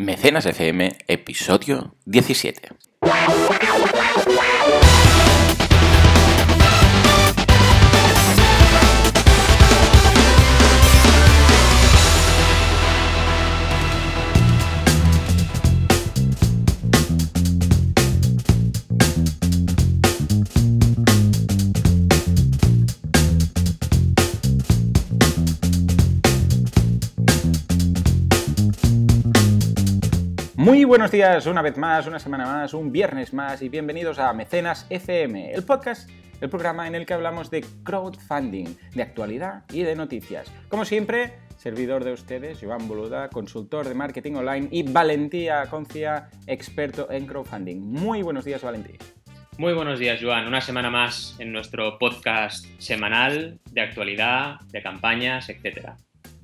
Mecenas FM, episodio 17. Buenos días, una vez más, una semana más, un viernes más y bienvenidos a Mecenas FM, el podcast, el programa en el que hablamos de crowdfunding, de actualidad y de noticias. Como siempre, servidor de ustedes, Joan Boluda, consultor de marketing online y Valentía Concia, experto en crowdfunding. Muy buenos días, Valentía. Muy buenos días, Joan. Una semana más en nuestro podcast semanal de actualidad, de campañas, etcétera.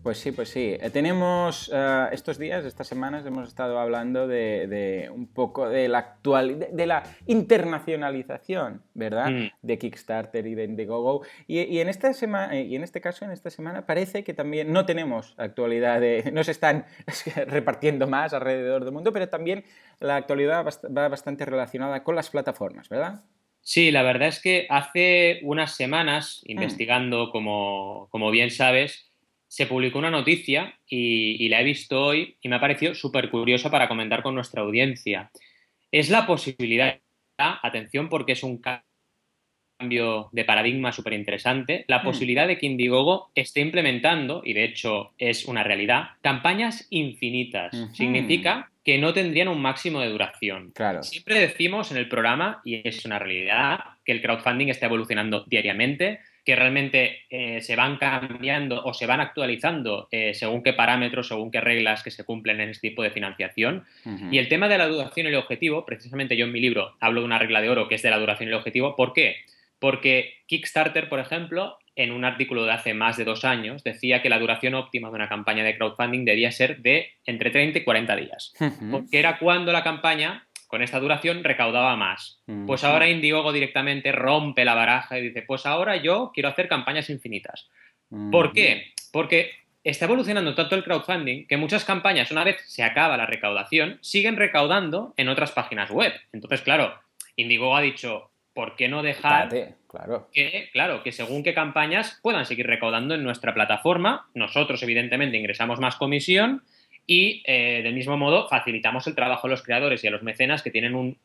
Pues sí, pues sí. Eh, tenemos eh, estos días, estas semanas, hemos estado hablando de, un poco de la actual, de, la internacionalización, ¿verdad? Mm. De Kickstarter y de Indiegogo. Y, en esta semana, eh, y en este caso, en esta semana, parece que también no tenemos actualidad, de, no se están repartiendo más alrededor del mundo, pero también la actualidad va bastante relacionada con las plataformas, ¿verdad? Sí, la verdad es que hace unas semanas, mm. investigando, como, como bien sabes, se publicó una noticia y, la he visto hoy y me ha parecido súper curiosa para comentar con nuestra audiencia. Es la posibilidad, atención porque es un cambio de paradigma súper interesante, la hmm. posibilidad de que Indiegogo esté implementando, y de hecho es una realidad, campañas infinitas. Significa que no tendrían un máximo de duración. Claro. Siempre decimos en el programa, y es una realidad, que el crowdfunding está evolucionando diariamente, que realmente eh, se van cambiando o se van actualizando eh, según qué parámetros, según qué reglas que se cumplen en este tipo de financiación. Y el tema de la duración y el objetivo, precisamente yo en mi libro hablo de una regla de oro que es de la duración y el objetivo. ¿Por qué? Porque Kickstarter, por ejemplo, en un artículo de hace más de dos años, decía que la duración óptima de una campaña de crowdfunding debía ser de entre 30 y 40 días, porque era cuando la campaña con esta duración recaudaba más. Pues ahora Indiegogo directamente rompe la baraja y dice, pues ahora yo quiero hacer campañas infinitas. ¿Por qué? Porque está evolucionando tanto el crowdfunding que muchas campañas, una vez se acaba la recaudación, siguen recaudando en otras páginas web. Entonces, claro, Indiegogo ha dicho, ¿por qué no dejar claro. que, claro, que según qué campañas puedan seguir recaudando en nuestra plataforma? Nosotros, evidentemente, ingresamos más comisión y eh, del mismo modo facilitamos el trabajo a los creadores y a los mecenas que tienen un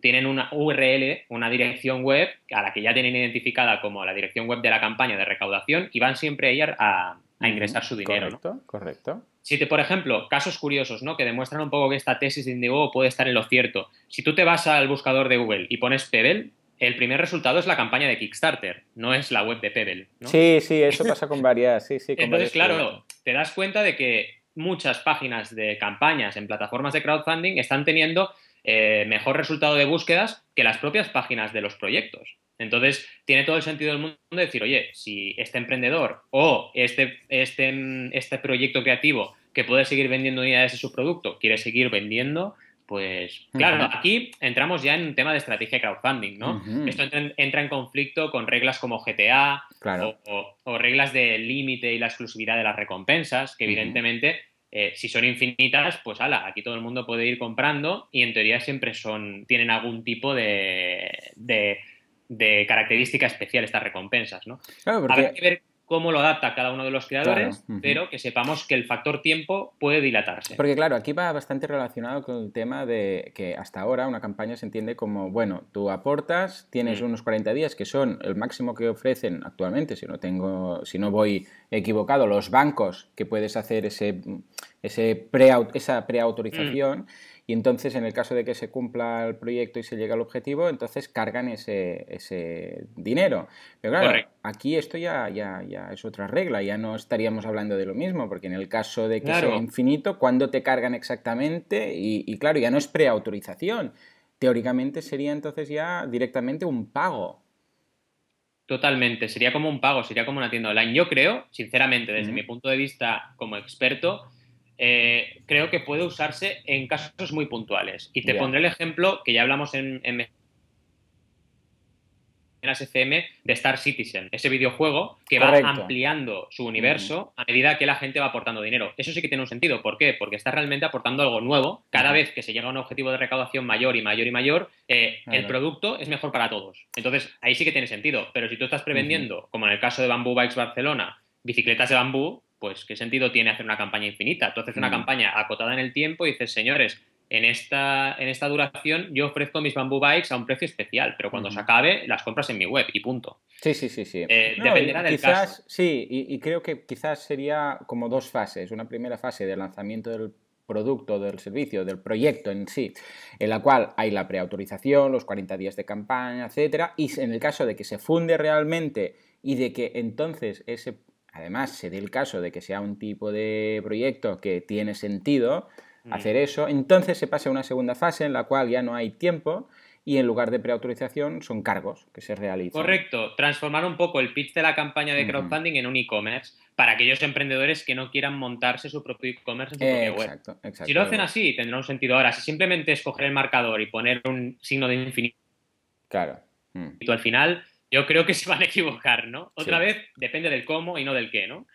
tienen una URL, una dirección web a la que ya tienen identificada como la dirección web de la campaña de recaudación y van siempre ahí a, a ingresar su dinero. Correcto, correcto. Si te, por ejemplo, casos curiosos, ¿no? Que demuestran un poco que esta tesis de Indiegogo puede estar en lo cierto. Si tú te vas al buscador de Google y pones Pebble, el primer resultado es la campaña de Kickstarter, no es la web de Pebble. Sí, sí, eso pasa con varias. Sí, sí, Entonces, claro, te das cuenta de que muchas páginas de campañas en plataformas de crowdfunding están teniendo eh, mejor resultado de búsquedas que las propias páginas de los proyectos. Entonces, tiene todo el sentido del mundo decir, oye, si este emprendedor o este, este, este proyecto creativo que puede seguir vendiendo unidades de su producto quiere seguir vendiendo, pues claro, aquí entramos ya en un tema de estrategia crowdfunding, ¿no? Esto entra en, conflicto con reglas como GTA o, reglas de límite y la exclusividad de las recompensas, que evidentemente, eh, si son infinitas, pues ala, aquí todo el mundo puede ir comprando y en teoría siempre son, tienen algún tipo de, de, característica especial estas recompensas, ¿no? Claro, porque cómo lo adapta cada uno de los creadores, pero que sepamos que el factor tiempo puede dilatarse. Porque claro, aquí va bastante relacionado con el tema de que hasta ahora una campaña se entiende como, bueno, tú aportas, tienes mm. unos 40 días que son el máximo que ofrecen actualmente, si no tengo, si no voy equivocado, los bancos que puedes hacer ese, ese pre, esa preautorización. Mm. Y entonces, en el caso de que se cumpla el proyecto y se llegue al objetivo, entonces cargan ese, ese dinero. Pero claro, aquí esto ya, ya, ya es otra regla, ya no estaríamos hablando de lo mismo, porque en el caso de que sea infinito, ¿cuándo te cargan exactamente? Y, claro, ya no es preautorización. Teóricamente sería entonces ya directamente un pago. Totalmente, sería como un pago, sería como una tienda online. Yo creo, sinceramente, desde mi punto de vista como experto, eh, creo que puede usarse en casos muy puntuales. Y te pondré el ejemplo que ya hablamos en, en primeras FM de Star Citizen, ese videojuego que va ampliando su universo a medida que la gente va aportando dinero. Eso sí que tiene un sentido. ¿Por qué? Porque está realmente aportando algo nuevo. Cada vez que se llega a un objetivo de recaudación mayor y mayor y mayor, eh, el producto es mejor para todos. Entonces, ahí sí que tiene sentido. Pero si tú estás prevendiendo, como en el caso de Bamboo Bikes Barcelona, bicicletas de bambú, pues ¿qué sentido tiene hacer una campaña infinita? Tú haces una Mm. campaña acotada en el tiempo y dices, señores, en esta, en esta duración yo ofrezco mis Bamboo Bikes a un precio especial, pero cuando se acabe las compras en mi web y punto. Sí, sí, sí, sí. Eh, No, dependerá del quizás, caso. Sí, y, y creo que quizás sería como dos fases. Una primera fase de lanzamiento del producto, del servicio, del proyecto en sí, en la cual hay la preautorización, los 40 días de campaña, etcétera, y en el caso de que se funde realmente y de que entonces ese, además se dé el caso de que sea un tipo de proyecto que tiene sentido Mm. hacer eso, entonces se pasa a una segunda fase en la cual ya no hay tiempo y en lugar de preautorización son cargos que se realizan. Correcto, transformar un poco el pitch de la campaña de crowdfunding en un e-commerce para aquellos emprendedores que no quieran montarse su propio e-commerce en su propia web. Exacto, exacto. Si lo hacen así, tendrá un sentido. Ahora, si simplemente es coger el marcador y poner un signo de infinito Claro. Mm. al final, yo creo que se van a equivocar, ¿no? Otra Sí. vez, depende del cómo y no del qué, ¿no?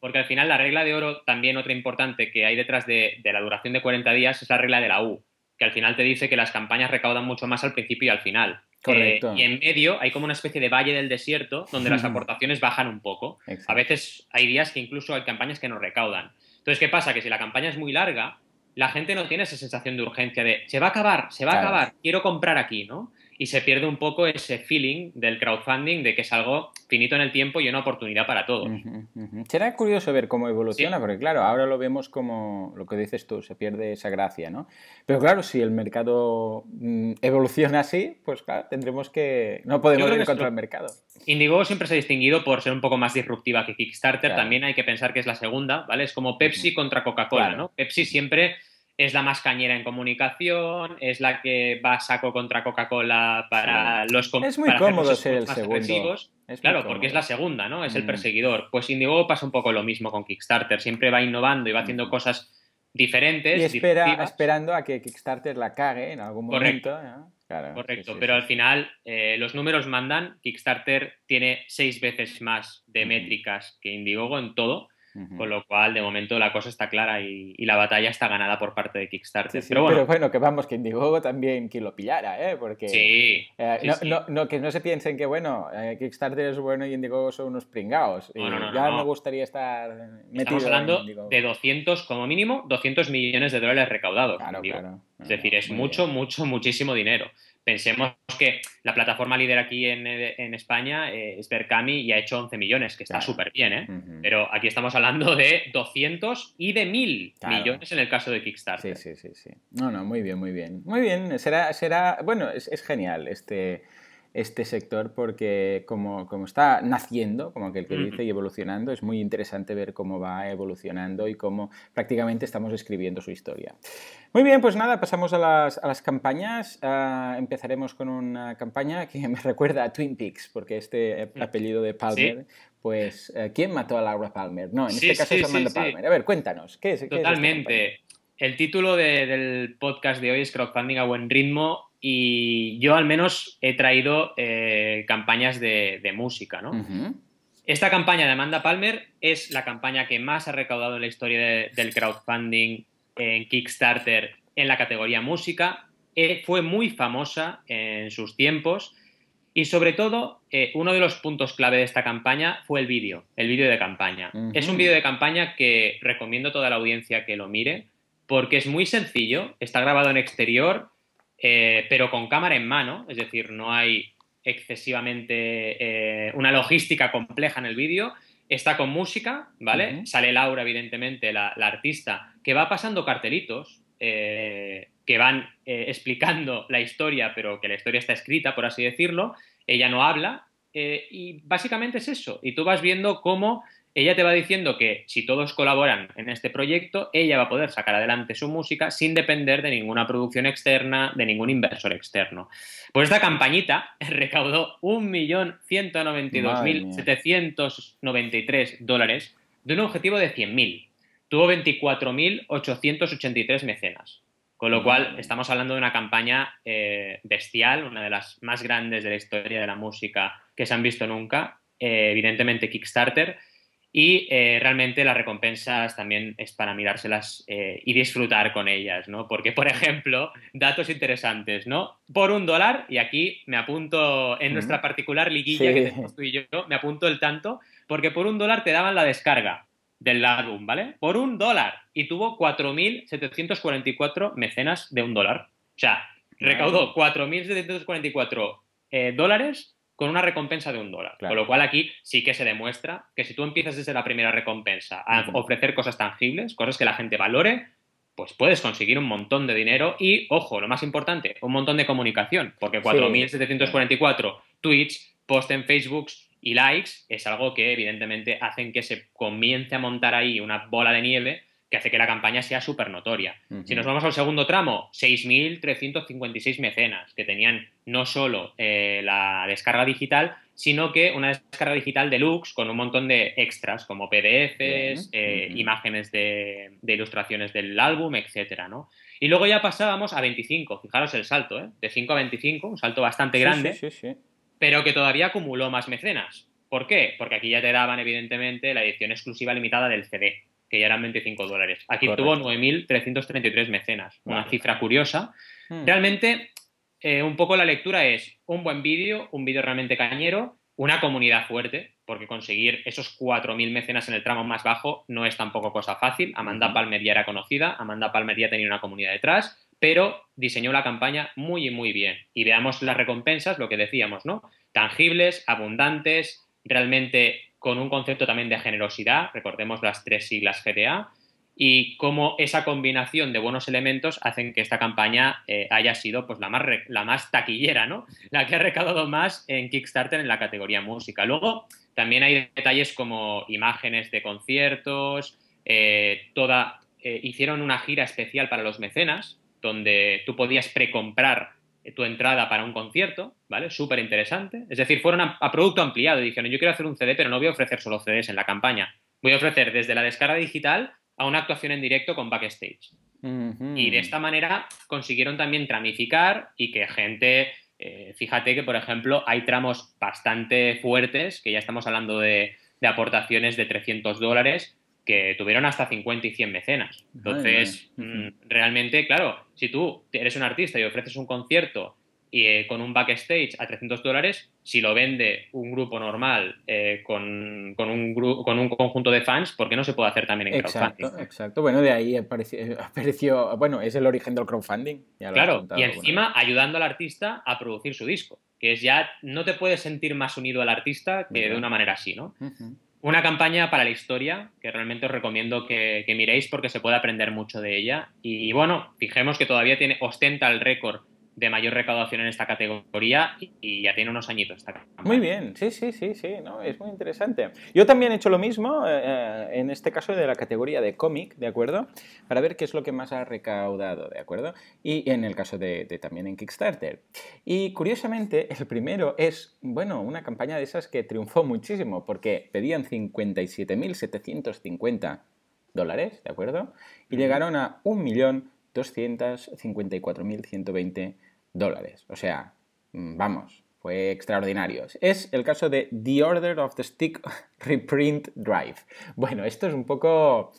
Porque al final la regla de oro, también otra importante que hay detrás de, de la duración de 40 días, es la regla de la U, que al final te dice que las campañas recaudan mucho más al principio y al final. Correcto. Eh, y en medio hay como una especie de valle del desierto donde las aportaciones bajan un poco. Exacto. A veces hay días que incluso hay campañas que no recaudan. Entonces, ¿qué pasa? Que si la campaña es muy larga, la gente no tiene esa sensación de urgencia de se va a acabar, se va Claro. a acabar, quiero comprar aquí, ¿no? Y se pierde un poco ese feeling del crowdfunding de que es algo finito en el tiempo y una oportunidad para todos. Será curioso ver cómo evoluciona, Sí. porque claro, ahora lo vemos como lo que dices tú, se pierde esa gracia, ¿no? Pero claro, si el mercado mm, evoluciona así, pues claro, tendremos que... No podemos ir contra el mercado. Indiegogo siempre se ha distinguido por ser un poco más disruptiva que Kickstarter. Claro. También hay que pensar que es la segunda, ¿vale? Es como Pepsi contra Coca-Cola, Claro. ¿no? Pepsi siempre es la más cañera en comunicación, es la que va a saco contra Coca-Cola para los com- Es muy para cómodo los ser el más segundo. agresivos. Es muy Claro, porque es la segunda, ¿no? Es el Mm. perseguidor. Pues Indiegogo pasa un poco lo mismo con Kickstarter. Siempre va innovando y va haciendo Mm. cosas diferentes. Y espera, disruptivas. esperando a que Kickstarter la cague en algún Correcto. momento. ¿no? Claro, Correcto, sí, sí, pero sí. al final eh, los números mandan. Kickstarter tiene seis veces más de métricas que Indiegogo en todo, Con lo cual de momento la cosa está clara y, y la batalla está ganada por parte de Sí, Kickstarter. sí, pero bueno, pero bueno, que vamos, que Indiegogo también quien lo pillara, ¿eh? Porque... sí, Eh, sí, no, sí. no- no, que no se piensen que, bueno, eh, Kickstarter es bueno y Indiegogo son unos pringados. No, ya no. me gustaría estar metido estamos en hablando Indiegogo. de 200, como mínimo, 200 millones de dólares recaudados. Claro, digo. claro. Es decir, es mucho, bien. mucho, muchísimo dinero. Pensemos que la plataforma líder aquí en, en España eh, es Berkami y ha hecho 11 millones, que está Claro. súper bien, ¿eh? Pero aquí estamos hablando de 200 y de 1000 Claro. millones en el caso de Sí, Kickstarter. sí, sí, sí. No, no, muy bien, muy bien. Muy bien, será, será, bueno, es, es genial este, este sector porque como, como está naciendo, como aquel que dice, y evolucionando, es muy interesante ver cómo va evolucionando y cómo prácticamente estamos escribiendo su historia. Muy bien, pues nada, pasamos a las, a las campañas. Ah, empezaremos con una campaña que me recuerda a Twin Peaks, porque este apellido de Palmer, pues, eh, ¿quién mató a Laura Palmer? No, en Sí, este caso sí, es Amanda. Palmer. A ver, cuéntanos, ¿qué es? qué es esta campaña? Totalmente. El título de- del podcast de hoy es Crowdfunding a buen ritmo y yo al menos he traído eh, campañas de, de música, ¿no? Esta campaña de Amanda Palmer es la campaña que más ha recaudado en la historia de- del crowdfunding en Kickstarter en la categoría música. Eh, fue muy famosa en sus tiempos y sobre todo eh, uno de los puntos clave de esta campaña fue el vídeo, el vídeo de campaña. Es un vídeo de campaña que recomiendo a toda la audiencia que lo mire porque es muy sencillo, está grabado en exterior, eh, pero con cámara en mano, es decir, no hay excesivamente eh, una logística compleja en el vídeo. Está con música, ¿vale? Sale Laura, evidentemente, la, la artista, que va pasando cartelitos eh, que van explicando la historia, pero que la historia está escrita, por así decirlo. Ella no habla eh, y básicamente es eso. Y tú vas viendo cómo ella te va diciendo que si todos colaboran en este proyecto, ella va a poder sacar adelante su música sin depender de ninguna producción externa, de ningún inversor externo. Pues esta campañita recaudó 1.192.793 dólares de un objetivo de 100.000. Tuvo 24.883 mecenas. Con lo cual, estamos hablando de una campaña eh, bestial, una de las más grandes de la historia de la música que se han visto nunca, eh, evidentemente Kickstarter, y eh, realmente las recompensas también es para mirárselas eh, y disfrutar con ellas, ¿no? Porque, por ejemplo, datos interesantes, ¿no? Por un dólar, y aquí me apunto en nuestra particular liguilla que tenemos tú y yo, me apunto el tanto, porque por un dólar te daban la descarga del álbum, ¿vale? Por un dólar. Y tuvo 4.744 mecenas de un dólar. O sea, recaudó 4.744 eh, dólares con una recompensa de un dólar. Con lo cual aquí sí que se demuestra que si tú empiezas desde la primera recompensa a ofrecer cosas tangibles, cosas que la gente valore, pues puedes conseguir un montón de dinero y, ojo, lo más importante, un montón de comunicación, porque 4.744 tweets, post en Facebook y likes es algo que evidentemente hacen que se comience a montar ahí una bola de nieve que hace que la campaña sea súper notoria. Si nos vamos al segundo tramo, 6.356 mecenas que tenían no solo eh, la descarga digital, sino que una descarga digital deluxe con un montón de extras como PDFs, eh, imágenes de, ilustraciones del álbum, etcétera, ¿no? Y luego ya pasábamos a 25, fijaros el salto, ¿eh? De 5 a 25, un salto bastante grande, pero que todavía acumuló más mecenas. ¿Por qué? Porque aquí ya te daban, evidentemente, la edición exclusiva limitada del CD que ya eran 25 dólares. Aquí tuvo 9.333 mecenas, una cifra curiosa. Hmm. Realmente, eh, un poco la lectura es un buen vídeo, un vídeo realmente cañero, una comunidad fuerte, porque conseguir esos 4.000 mecenas en el tramo más bajo no es tampoco cosa fácil. Amanda Palmer ya era conocida, Amanda Palmer ya tenía una comunidad detrás, pero diseñó la campaña muy y muy bien. Y veamos las recompensas, lo que decíamos, ¿no? Tangibles, abundantes, realmente con un concepto también de generosidad, recordemos las tres siglas GTA, y cómo esa combinación de buenos elementos hacen que esta campaña eh, haya sido pues, la, más la más taquillera, ¿no? La que ha recaudado más en Kickstarter en la categoría música. Luego, también hay detalles como imágenes de conciertos, eh, toda, eh, hicieron una gira especial para los mecenas, donde tú podías precomprar tu entrada para un concierto, ¿vale? Súper interesante. Es decir, fueron a, producto ampliado y dijeron, yo quiero hacer un CD, pero no voy a ofrecer solo CDs en la campaña. Voy a ofrecer desde la descarga digital a una actuación en directo con backstage. Y de esta manera consiguieron también tramificar y que gente, eh, fíjate que por ejemplo hay tramos bastante fuertes, que ya estamos hablando de, de aportaciones de 300 dólares, que tuvieron hasta 50 y 100 mecenas. Entonces, mm, realmente, claro, si tú eres un artista y ofreces un concierto y eh, con un backstage a 300 dólares, si lo vende un grupo normal eh, con, un con un conjunto de fans, ¿por qué no se puede hacer también en crowdfunding? Exacto, exacto. Bueno, de ahí apareció, bueno, es el origen del crowdfunding. claro, y encima ayudando al artista a producir su disco, que es ya, no te puedes sentir más unido al artista que de una manera así, ¿no? Una campaña para la historia que realmente os recomiendo que, miréis porque se puede aprender mucho de ella. Y, bueno, fijemos que todavía tiene, ostenta el récord de mayor recaudación en esta categoría y, ya tiene unos añitos esta campaña. Muy bien, sí, sí, sí, sí, ¿no? es muy interesante. Yo también he hecho lo mismo, eh, eh, en este caso de la categoría de cómic, ¿de acuerdo? Para ver qué es lo que más ha recaudado, ¿de acuerdo? Y en el caso de, también en Kickstarter. Y curiosamente, el primero es, bueno, una campaña de esas que triunfó muchísimo porque pedían 57.750 dólares, ¿de acuerdo? Y llegaron a 1.254.120 dólares. O sea, mm, vamos, fue extraordinario. Es el caso de The Order of the Stick Reprint Drive. Bueno, esto es un poco...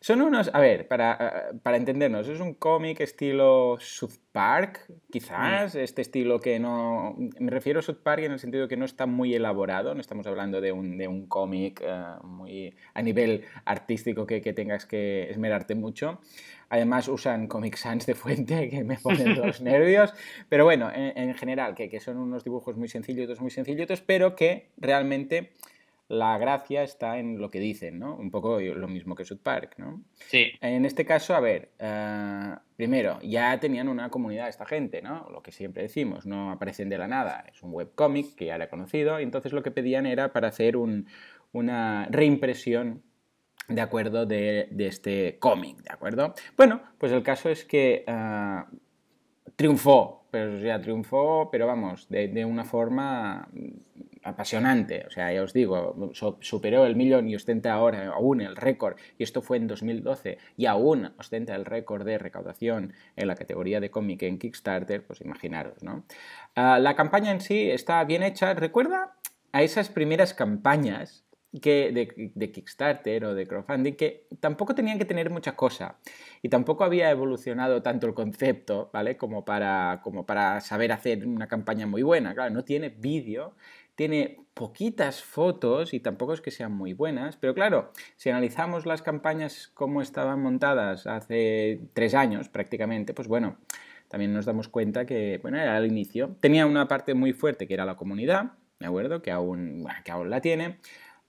Son unos, a ver, para, para entendernos, es un cómic estilo South Park, quizás, mm. este estilo que no... Me refiero a South Park en el sentido que no está muy elaborado, no estamos hablando de un, de un cómic eh, muy a nivel artístico que, que tengas que esmerarte mucho. Además usan Comic Sans de fuente que me ponen los nervios. Pero bueno, en, general, que, que, son unos dibujos muy sencillitos, muy sencillitos, pero que realmente la gracia está en lo que dicen, ¿no? Un poco lo mismo que South Park, ¿no? Sí. En este caso, a ver, eh, primero, ya tenían una comunidad esta gente, ¿no? Lo que siempre decimos, no aparecen de la nada, es un webcómic que ya era conocido, y entonces lo que pedían era para hacer una reimpresión de acuerdo de, este cómic, ¿de acuerdo? Bueno, pues el caso es que uh, triunfó, pero ya triunfó, pero vamos, de, una forma apasionante. O sea, ya os digo, superó el millón y ostenta ahora aún el récord. Y esto fue en 2012 y aún ostenta el récord de recaudación en la categoría de cómic en Kickstarter. Pues imaginaros, ¿no? Ah, la campaña en sí está bien hecha. Recuerda a esas primeras campañas que de, Kickstarter o de crowdfunding que tampoco tenían que tener mucha cosa y tampoco había evolucionado tanto el concepto, ¿vale? Como para, como para saber hacer una campaña muy buena. Claro, no tiene vídeo, tiene poquitas fotos y tampoco es que sean muy buenas, pero claro, si analizamos las campañas como estaban montadas hace tres años prácticamente, pues bueno, también nos damos cuenta que, bueno, era al inicio. Tenía una parte muy fuerte que era la comunidad, ¿de acuerdo? Que aún, que aún la tiene.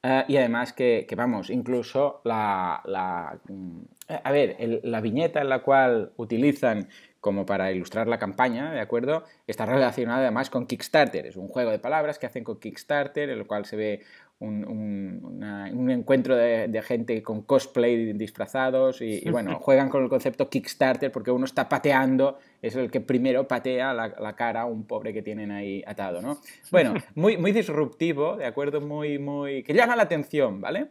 Eh, y además que, vamos, incluso la, mm, a ver, la viñeta en la cual utilizan como para ilustrar la campaña, ¿de acuerdo? Está relacionada además con Kickstarter. Es un juego de palabras que hacen con Kickstarter, en el cual se ve un, encuentro de, gente con cosplay disfrazados y, bueno, juegan con el concepto Kickstarter porque uno está pateando, es el que primero patea la, cara a un pobre que tienen ahí atado, ¿no? Bueno, muy, muy disruptivo, ¿de acuerdo? Muy, muy... que llama la atención, ¿vale?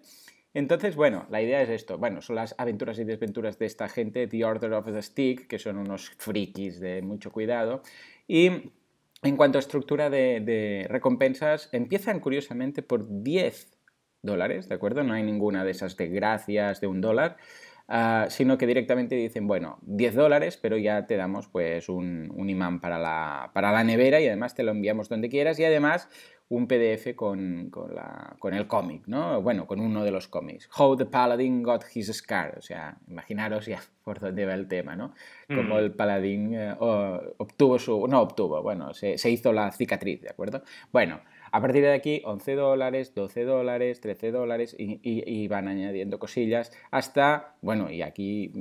Entonces, bueno, la idea es esto. Bueno, son las aventuras y desventuras de esta gente, The Order of the Stick, que son unos frikis de mucho cuidado. Y en cuanto a estructura de, recompensas, empiezan curiosamente por 10 dólares, ¿de acuerdo? No hay ninguna de esas de gracias de un dólar, ah, sino que directamente dicen, bueno, 10 dólares, pero ya te damos pues un, imán para la, para la nevera y además te lo enviamos donde quieras y además un PDF con, con, el cómic, ¿no? Bueno, con uno de los cómics. How the Paladin Got His Scar. O sea, imaginaros ya por dónde va el tema, ¿no? Como mm. el paladín eh, obtuvo su... No obtuvo, bueno, se, se hizo la cicatriz, ¿de acuerdo? Bueno, a partir de aquí, 11 dólares, 12 dólares, 13 dólares y, van añadiendo cosillas hasta, bueno, y aquí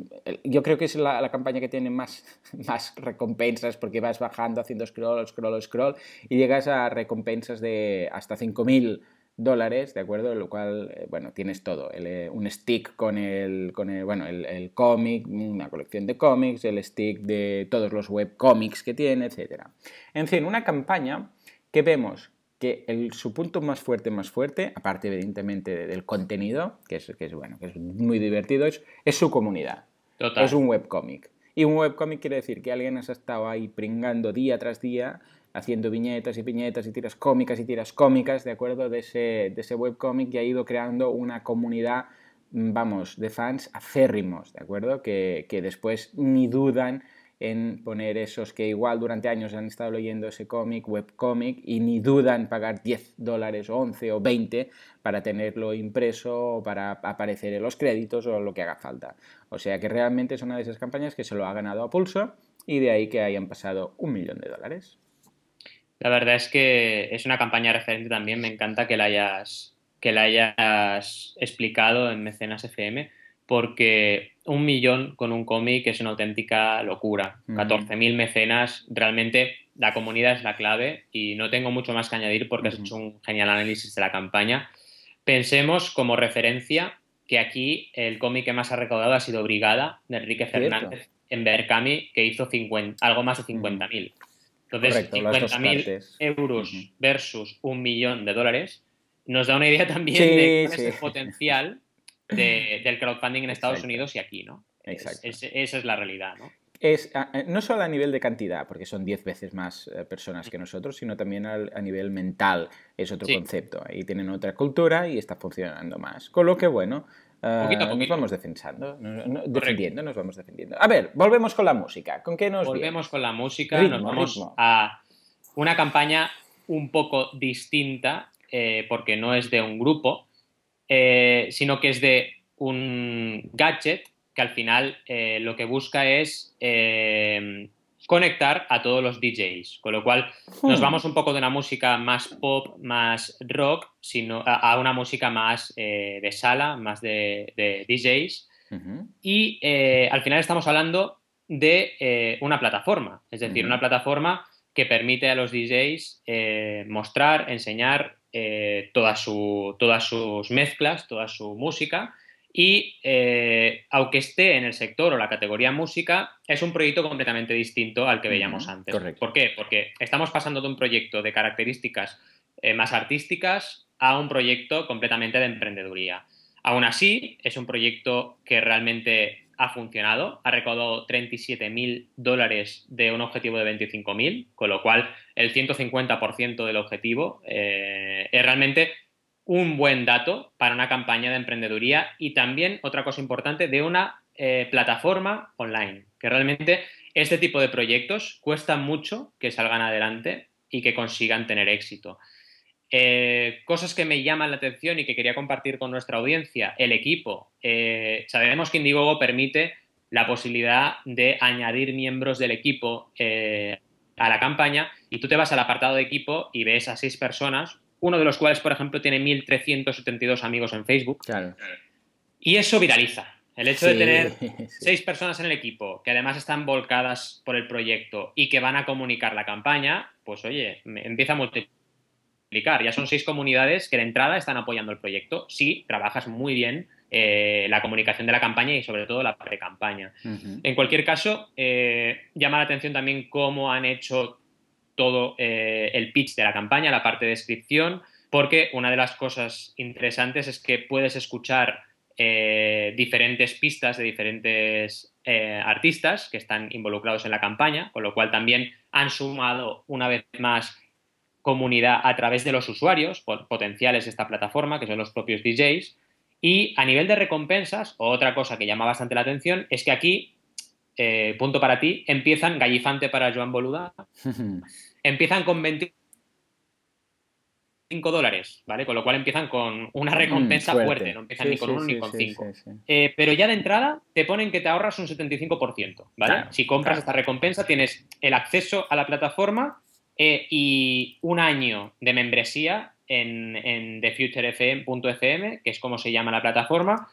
yo creo que es la, campaña que tiene más, más recompensas porque vas bajando haciendo scroll, scroll, scroll y llegas a recompensas de hasta 5.000 dólares, ¿de acuerdo? Lo cual, eh, bueno, tienes todo. Eh, un stick con el, con el bueno, el, cómic, una colección de cómics, el stick de todos los webcomics que tiene, etc. En fin, una campaña que vemos que el, su punto más fuerte, más fuerte, aparte evidentemente del contenido, que es, que es, bueno, que es muy divertido, es, es su comunidad. Es un webcómic. Y un webcómic quiere decir que alguien ha estado ahí pringando día tras día, haciendo viñetas y viñetas y tiras cómicas y tiras cómicas, ¿de acuerdo? De ese, de ese webcómic y ha ido creando una comunidad, vamos, de fans acérrimos, ¿de acuerdo? Que, que después ni dudan en poner esos que igual durante años han estado leyendo ese cómic, webcómic, y ni dudan pagar 10 dólares o 11 o 20 para tenerlo impreso o para aparecer en los créditos o lo que haga falta. O sea que realmente es una de esas campañas que se lo ha ganado a pulso y de ahí que hayan pasado un millón de dólares. La verdad es que es una campaña referente también, me encanta que la hayas, que la hayas explicado en Mecenas FM porque un millón con un cómic es una auténtica locura. 14.000 mecenas, realmente la comunidad es la clave y no tengo mucho más que añadir porque has hecho un genial análisis de la campaña. Pensemos como referencia que aquí el cómic que más ha recaudado ha sido Brigada de Enrique Fernández en Berkami, que hizo 50, algo más de 50.000. Entonces, 50.000 euros versus un millón de dólares nos da una idea también de ese potencial del crowdfunding en Estados Unidos y aquí, ¿no? Exacto. esa es la realidad, ¿no? Es, eh, no solo a nivel de cantidad, porque son 10 veces más eh, personas que nosotros, sino también a, nivel mental, es otro concepto. Ahí tienen otra cultura y está funcionando más. Con lo que, bueno, uh, nos vamos defensando, defendiendo, nos vamos defendiendo. A ver, volvemos con la música. ¿Con qué nos Volvemos con la música, nos vamos a una campaña un poco distinta, porque no es de un grupo, eh, sino que es de un gadget que al final eh, lo que busca es eh, conectar a todos los DJs, con lo cual nos hmm. vamos un poco de una música más pop, más rock, sino a, una música más de sala, más de, DJs. Y al final estamos hablando de una plataforma, es decir, una plataforma que permite a los DJs mostrar, enseñar eh, todas sus mezclas, toda su música. Y eh, aunque esté en el sector o la categoría música, es un proyecto completamente distinto al que veíamos antes. ¿Por qué? Porque estamos pasando de un proyecto de características eh, más artísticas a un proyecto completamente de emprendeduría. Aún así, es un proyecto que realmente ha funcionado, ha recaudado 37.000 dólares de un objetivo de 25.000, con lo cual el 150% del objetivo eh, es realmente un buen dato para una campaña de emprendeduría y también, otra cosa importante, de una eh, plataforma online, que realmente este tipo de proyectos cuesta mucho que salgan adelante y que consigan tener éxito. Eh, cosas que me llaman la atención y que quería compartir con nuestra audiencia. El equipo. Eh, sabemos que Indiegogo permite la posibilidad de añadir miembros del equipo eh, a la campaña y tú te vas al apartado de equipo y ves a seis personas, uno de los cuales, por ejemplo, tiene 1.372 amigos en Facebook. Y eso viraliza. El hecho de tener seis personas en el equipo que además están volcadas por el proyecto y que van a comunicar la campaña, pues oye, empieza a multiplicar ya son seis comunidades que de entrada están apoyando el proyecto. Si trabajas muy bien eh, la comunicación de la campaña y sobre todo la pre-campaña. En cualquier caso, eh, llama la atención también cómo han hecho todo eh, el pitch de la campaña, la parte de descripción, porque una de las cosas interesantes es que puedes escuchar diferentes pistas de diferentes artistas que están involucrados en la campaña, con lo cual también han sumado una vez más comunidad a través de los usuarios potenciales de esta plataforma, que son los propios DJs. Y a nivel de recompensas, otra cosa que llama bastante la atención es que aquí, eh, punto para ti, empiezan, gallifante para Joan Boluda, empiezan con 25 dólares, ¿vale? Con lo cual empiezan con una mm, recompensa fuerte. no empiezan ni con uno ni con cinco. Eh, pero ya de entrada te ponen que te ahorras un 75%, ¿vale? si compras esta recompensa tienes el acceso a la plataforma eh, y un año de membresía en, en TheFutureFM.fm, que es como se llama la plataforma,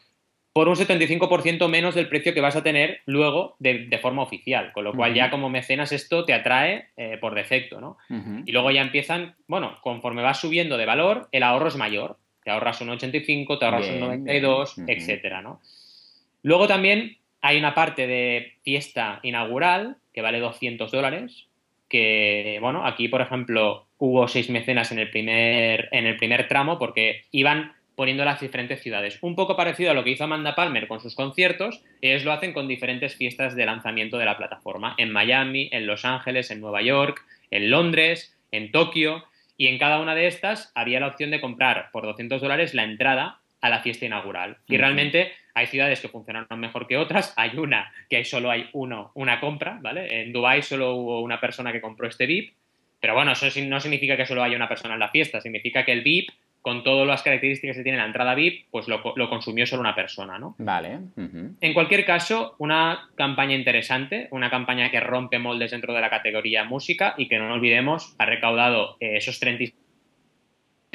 por un 75% menos del precio que vas a tener luego de, forma oficial. Con lo cual, ya como mecenas, esto te atrae eh, por defecto, ¿no? Y luego ya empiezan, bueno, conforme vas subiendo de valor, el ahorro es mayor. Te ahorras un 85, te ahorras un 92, etcétera, ¿no? Luego también hay una parte de fiesta inaugural que vale 200 dólares, que, bueno, aquí, por ejemplo, hubo seis mecenas en el primer, en el primer tramo porque iban poniendo las diferentes ciudades. Un poco parecido a lo que hizo Amanda Palmer con sus conciertos, ellos lo hacen con diferentes fiestas de lanzamiento de la plataforma, en Miami, en Los Ángeles, en Nueva York, en Londres, en Tokio, y en cada una de estas había la opción de comprar por 200 dólares la entrada a la fiesta inaugural. Y realmente hay ciudades que funcionaron mejor que otras. Hay una que solo hay uno, una compra, ¿vale? En Dubai solo hubo una persona que compró este VIP, pero bueno, eso no significa que solo haya una persona en la fiesta, significa que el VIP con todas las características que tiene la entrada VIP, pues lo, lo consumió solo una persona, ¿no? Vale. En cualquier caso, una campaña interesante, una campaña que rompe moldes dentro de la categoría música y que no olvidemos, ha recaudado eh, esos 36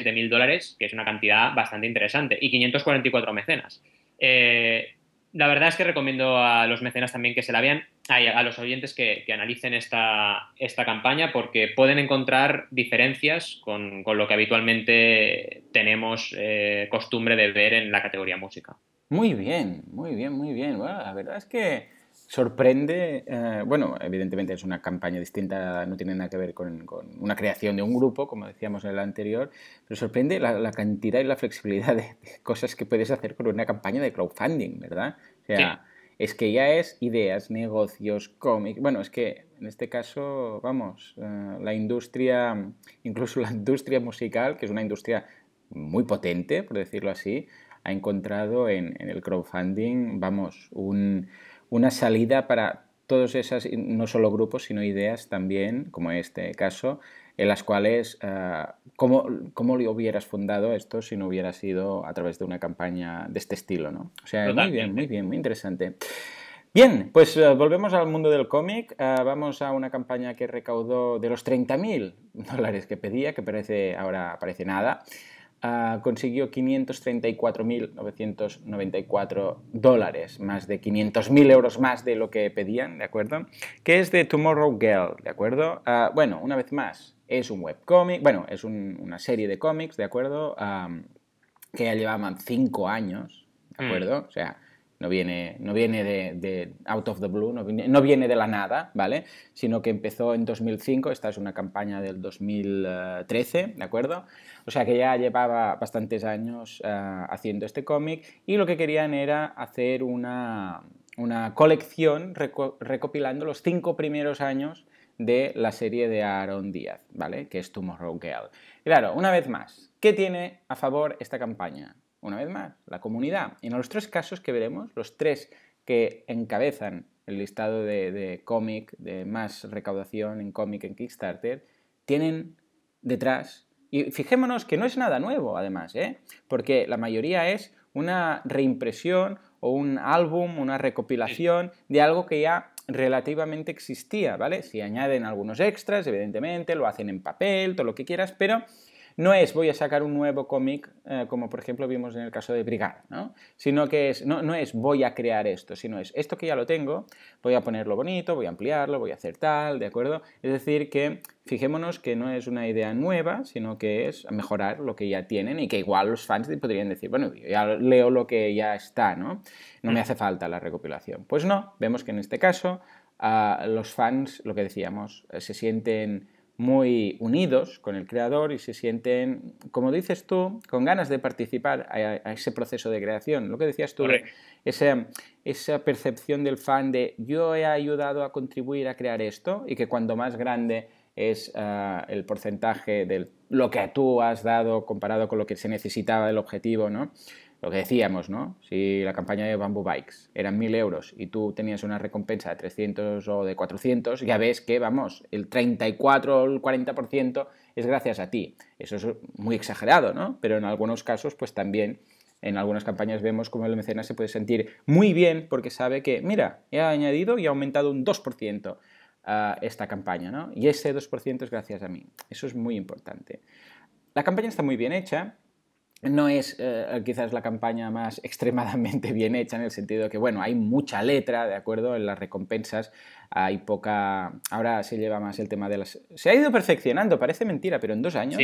7.000 dólares, que es una cantidad bastante interesante, y 544 mecenas. Eh, la verdad es que recomiendo a los mecenas también que se la vean, a, los oyentes que, analicen esta, esta, campaña, porque pueden encontrar diferencias con, con lo que habitualmente tenemos eh, costumbre de ver en la categoría música. Muy bien, muy bien, muy bien. Bueno, la verdad es que sorprende, eh, bueno, evidentemente es una campaña distinta, no tiene nada que ver con, una creación de un grupo, como decíamos en el anterior, pero sorprende la, cantidad y la flexibilidad de, cosas que puedes hacer con una campaña de crowdfunding, ¿verdad? O sea, es que ya es ideas, negocios, cómics, bueno, es que en este caso, vamos, eh, la industria, incluso la industria musical, que es una industria muy potente, por decirlo así, ha encontrado en el crowdfunding, vamos, un una salida para todos esas, no solo grupos, sino ideas también, como este caso, en las cuales, uh, ¿cómo, ¿cómo, lo hubieras fundado esto si no hubiera sido a través de una campaña de este estilo? ¿no? O sea, muy bien, muy bien, muy interesante. Bien, pues eh, volvemos al mundo del cómic. Eh, vamos a una campaña que recaudó de los 30.000 dólares que pedía, que parece ahora parece nada. Ah, consiguió 534.994 dólares, más de 500.000 euros más de lo que pedían, ¿de acuerdo? Que es de Tomorrow Girl, ¿de acuerdo? Ah, bueno, una vez más, es un webcómic, bueno, es una serie de cómics, ¿de acuerdo? que ya llevaban 5 años, ¿de mm. acuerdo? O sea, no viene, no viene de, out of the blue, no viene, de la nada, ¿vale? Sino que empezó en 2005, esta es una campaña del 2013, ¿de acuerdo? O sea que ya llevaba bastantes años uh, haciendo este cómic y lo que querían era hacer una, colección reco recopilando los cinco primeros años de la serie de Aaron Díaz, ¿vale? Que es Tomorrow Girl. Claro, una vez más, ¿qué tiene a favor esta campaña? Una vez más, la comunidad. Y en los tres casos que veremos, los tres que encabezan el listado de, cómic, de más recaudación en cómic en Kickstarter, tienen detrás, y fijémonos que no es nada nuevo además, ¿eh? porque la mayoría es una reimpresión o un álbum, una recopilación de algo que ya relativamente existía, ¿vale? Si añaden algunos extras, evidentemente, lo hacen en papel, todo lo que quieras, pero no es voy a sacar un nuevo cómic, eh, como por ejemplo vimos en el caso de Brigada, ¿no? Sino que es, no, no, es voy a crear esto, sino es esto que ya lo tengo, voy a ponerlo bonito, voy a ampliarlo, voy a hacer tal, ¿de acuerdo? Es decir, que fijémonos que no es una idea nueva, sino que es mejorar lo que ya tienen y que igual los fans podrían decir, bueno, yo ya leo lo que ya está, ¿no? No me hace falta la recopilación. Pues no, vemos que en este caso ah, los fans, lo que decíamos, eh, se sienten muy unidos con el creador y se sienten, como dices tú, con ganas de participar a, ese proceso de creación. Lo que decías tú, esa, esa percepción del fan de yo he ayudado a contribuir a crear esto y que cuando más grande es ah, el porcentaje de lo que tú has dado comparado con lo que se necesitaba el objetivo, ¿no? Lo que decíamos, ¿no? Si la campaña de Bamboo Bikes eran 1.000 euros y tú tenías una recompensa de 300 o de 400, ya ves que, vamos, el 34 o el 40% es gracias a ti. Eso es muy exagerado, ¿no? Pero en algunos casos, pues también en algunas campañas vemos como el mecenas se puede sentir muy bien porque sabe que, mira, he añadido y he aumentado un 2% a esta campaña, ¿no? Y ese 2% es gracias a mí. Eso es muy importante. La campaña está muy bien hecha, no es eh, quizás la campaña más extremadamente bien hecha en el sentido de que, bueno, hay mucha letra, ¿de acuerdo? En las recompensas hay poca... Ahora se lleva más el tema de las... Se ha ido perfeccionando, parece mentira, pero en dos años...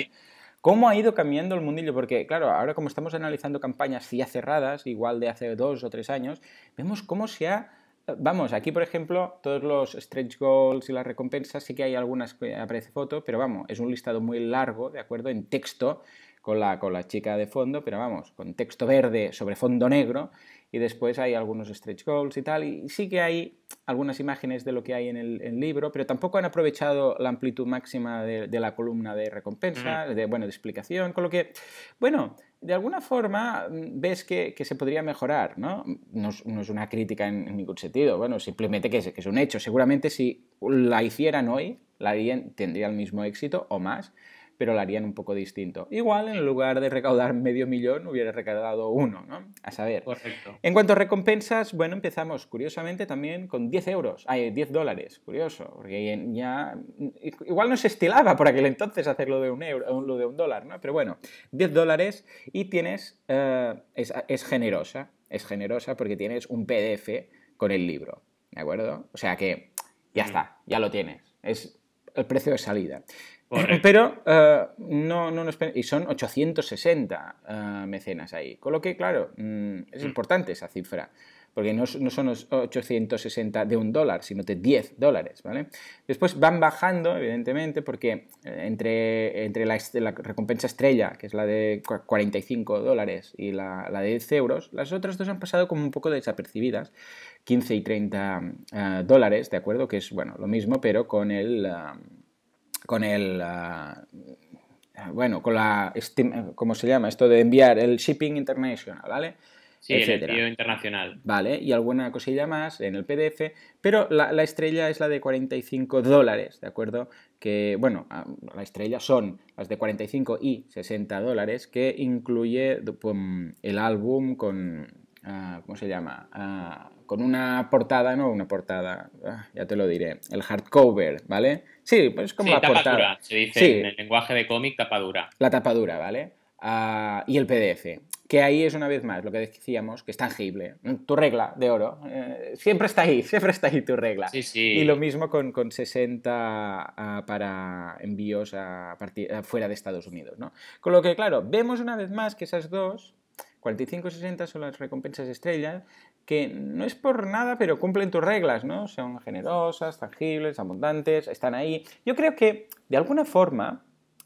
¿Cómo ha ido cambiando el mundillo? Porque, claro, ahora como estamos analizando campañas ya cerradas, igual de hace dos o tres años, vemos cómo se ha... Vamos, aquí por ejemplo, todos los stretch goals y las recompensas, sí que hay algunas que aparece foto, pero vamos, es un listado muy largo, ¿de acuerdo? En texto, con la, con la chica de fondo, pero vamos, con texto verde sobre fondo negro y después hay algunos stretch goals y tal, y sí que hay algunas imágenes de lo que hay en el, libro, pero tampoco han aprovechado la amplitud máxima de, la columna de recompensa, de, bueno, de explicación, con lo que, bueno, de alguna forma mm, ves que, se podría mejorar, ¿no? No es, una crítica en, ningún sentido, bueno, simplemente que es, que es un hecho. Seguramente si la hicieran hoy, la harían, tendría el mismo éxito o más, pero lo harían un poco distinto. Igual, en lugar de recaudar medio millón, hubiera recaudado uno, ¿no? A saber. Correcto. En cuanto a recompensas, bueno, empezamos curiosamente también con 10 euros, ay, 10 dólares, curioso, porque ya, igual no se estilaba por aquel entonces hacerlo de un euro, lo de un dólar, ¿no? Pero bueno, 10 dólares y tienes, eh, es, es generosa, es generosa porque tienes un PDF con el libro, ¿de acuerdo? O sea que ya está, ya lo tienes, es el precio de salida. Pero eh, no, no nos, y son 860 eh, mecenas ahí. Con lo que, claro, mm, es mm. importante esa cifra. Porque no, no, son 860 de un dólar, sino de 10 dólares, ¿vale? Después van bajando, evidentemente, porque eh, entre, entre la, la, recompensa estrella, que es la de 45 dólares, y la, la, de 10 euros, las otras dos han pasado como un poco desapercibidas, 15 y 30 dólares, ¿de acuerdo? Que es, bueno, lo mismo, pero con el con el... Ah, bueno, con la... ¿Cómo se llama? Esto de enviar el shipping international, ¿vale? Sí, el envío internacional. Vale, y alguna cosilla más en el PDF, pero la, estrella es la de 45 dólares, ¿de acuerdo? Que, bueno, ah, la estrella son las de 45 y 60 dólares, que incluye pues, el álbum con, ah, ¿cómo se llama? Con una portada, no una portada, ya te lo diré, el hardcover, ¿vale? Sí, pues como la portada. se dice en el lenguaje de cómic tapadura. La tapadura, ¿vale? Ah, y el PDF, que ahí es una vez más lo que decíamos, que es tangible. Tu regla de oro, eh, siempre está ahí, siempre está ahí tu regla. Sí, sí. Y lo mismo con, con 60 ah, para envíos a fuera de Estados Unidos, ¿no? Con lo que, claro, vemos una vez más que esas dos, 45 y 60 son las recompensas estrellas, que no es por nada, pero cumplen tus reglas, ¿no? Son generosas, tangibles, abundantes, están ahí. Yo creo que, de alguna forma,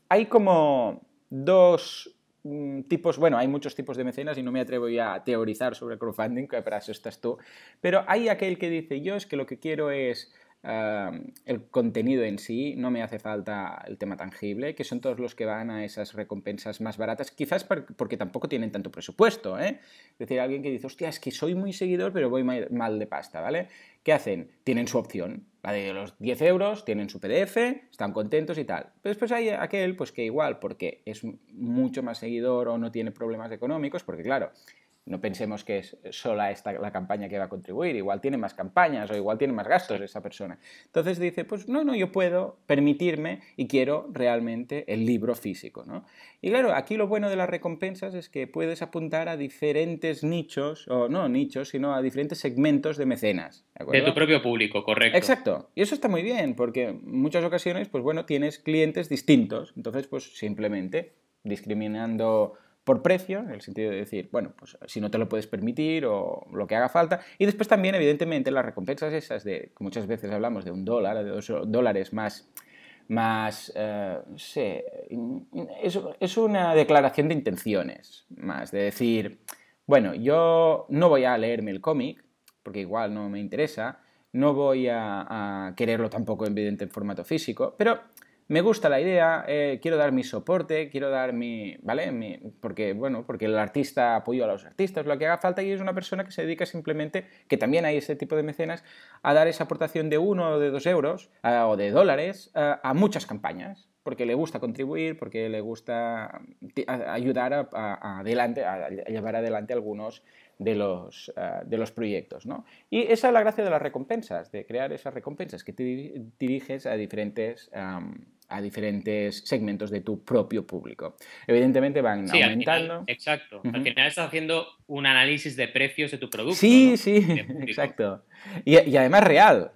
hay como dos mm, tipos, bueno, hay muchos tipos de mecenas y no me atrevo ya a teorizar sobre crowdfunding, que para eso estás tú, pero hay aquel que dice, yo es que lo que quiero es el contenido en sí, no me hace falta el tema tangible, que son todos los que van a esas recompensas más baratas, quizás porque tampoco tienen tanto presupuesto. ¿eh? Es decir, alguien que dice, hostia, es que soy muy seguidor, pero voy mal de pasta, ¿vale? ¿Qué hacen? Tienen su opción, la de los 10 euros, tienen su PDF, están contentos y tal. Pero después hay aquel, pues que igual, porque es mucho más seguidor o no tiene problemas económicos, porque claro, no pensemos que es sola esta la campaña que va a contribuir, igual tiene más campañas o igual tiene más gastos esa persona. Entonces dice, pues no, no, yo puedo permitirme y quiero realmente el libro físico. ¿no? Y claro, aquí lo bueno de las recompensas es que puedes apuntar a diferentes nichos, o no nichos, sino a diferentes segmentos de mecenas. ¿de, tu propio público, correcto. Exacto. Y eso está muy bien, porque en muchas ocasiones, pues bueno, tienes clientes distintos. Entonces, pues simplemente discriminando por precio, en el sentido de decir, bueno, pues si no te lo puedes permitir o lo que haga falta. Y después también, evidentemente, las recompensas esas de, que muchas veces hablamos de un dólar, de dos dólares más, más, eh, sé, es, una declaración de intenciones, más de decir, bueno, yo no voy a leerme el cómic, porque igual no me interesa, no voy a, a quererlo tampoco evidente en formato físico, pero me gusta la idea, eh, quiero dar mi soporte, quiero dar mi, ¿vale? porque, bueno, porque el artista apoyo a los artistas, lo que haga falta y es una persona que se dedica simplemente, que también hay ese tipo de mecenas, a dar esa aportación de uno o de dos euros o de dólares a muchas campañas porque le gusta contribuir, porque le gusta ayudar a, adelante, a, llevar adelante algunos de los, de los proyectos. ¿no? Y esa es la gracia de las recompensas, de crear esas recompensas que te diriges a diferentes a diferentes segmentos de tu propio público. Evidentemente van aumentando. exacto. Al final estás haciendo un análisis de precios de tu producto. Sí, sí, exacto. Y, y, además real,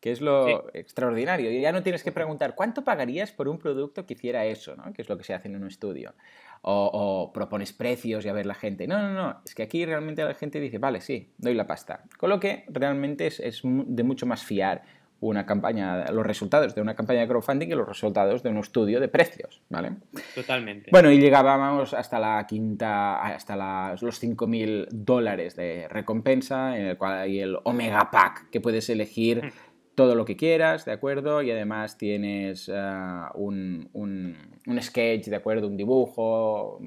que es lo extraordinario. Y ya no tienes que preguntar cuánto pagarías por un producto que hiciera eso, ¿no? que es lo que se hace en un estudio. O, o, propones precios y a ver la gente. No, no, no. Es que aquí realmente la gente dice, vale, sí, doy la pasta. Con lo que realmente es, es de mucho más fiar una campaña, los resultados de una campaña de crowdfunding y los resultados de un estudio de precios, ¿vale? Totalmente. Bueno, y llegábamos hasta la quinta, hasta los 5.000 dólares de recompensa, en el cual hay el Omega Pack, que puedes elegir mm. todo lo que quieras, ¿de acuerdo? Y además tienes eh, un, un, un, sketch, ¿de acuerdo? Un dibujo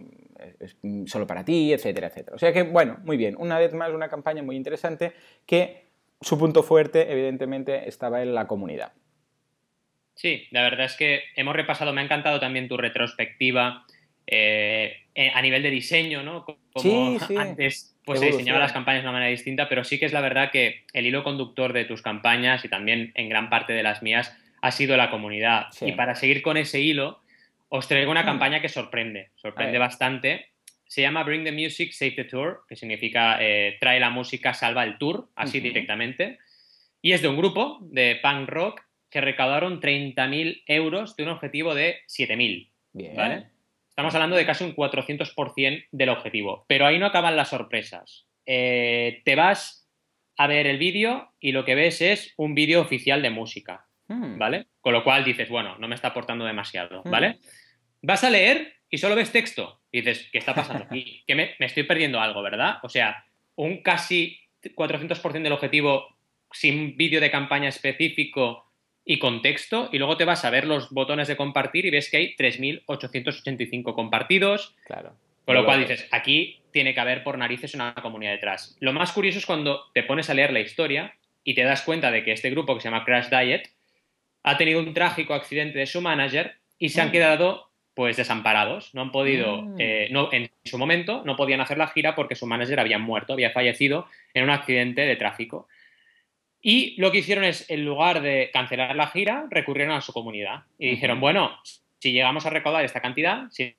solo para ti, etcétera, etcétera. O sea que, bueno, muy bien. Una vez más, una campaña muy interesante que su punto fuerte, evidentemente, estaba en la comunidad. Sí, la verdad es que hemos repasado, me ha encantado también tu retrospectiva eh, eh, a nivel de diseño, ¿no? Como antes pues se diseñaba las campañas de una manera distinta, pero sí que es la verdad que el hilo conductor de tus campañas y también en gran parte de las mías ha sido la comunidad. Y para seguir con ese hilo, os traigo una mm. campaña que sorprende, sorprende bastante se llama Bring the Music, Save the Tour, que significa eh, trae la música, salva el tour, así directamente. Y es de un grupo de punk rock que recaudaron 30.000 euros de un objetivo de 7.000. ¿vale? Estamos hablando de casi un 400% del objetivo. Pero ahí no acaban las sorpresas. Eh, te vas a ver el vídeo y lo que ves es un vídeo oficial de música. Hmm. ¿Vale? Con lo cual dices, bueno, no me está aportando demasiado. Hmm. ¿Vale? Vas a leer y solo ves texto. Y dices, ¿qué está pasando aquí? Que me, estoy perdiendo algo, ¿verdad? O sea, un casi 400% del objetivo sin vídeo de campaña específico y contexto, y luego te vas a ver los botones de compartir y ves que hay 3.885 compartidos. Claro. Con lo cual dices, aquí tiene que haber por narices una comunidad detrás. Lo más curioso es cuando te pones a leer la historia y te das cuenta de que este grupo que se llama Crash Diet ha tenido un trágico accidente de su manager y se han mm. quedado pues desamparados. No han podido, mm. eh, no, en su momento no podían hacer la gira porque su manager había muerto, había fallecido en un accidente de tráfico. Y lo que hicieron es, en lugar de cancelar la gira, recurrieron a su comunidad y dijeron, bueno, si llegamos a recaudar esta cantidad, si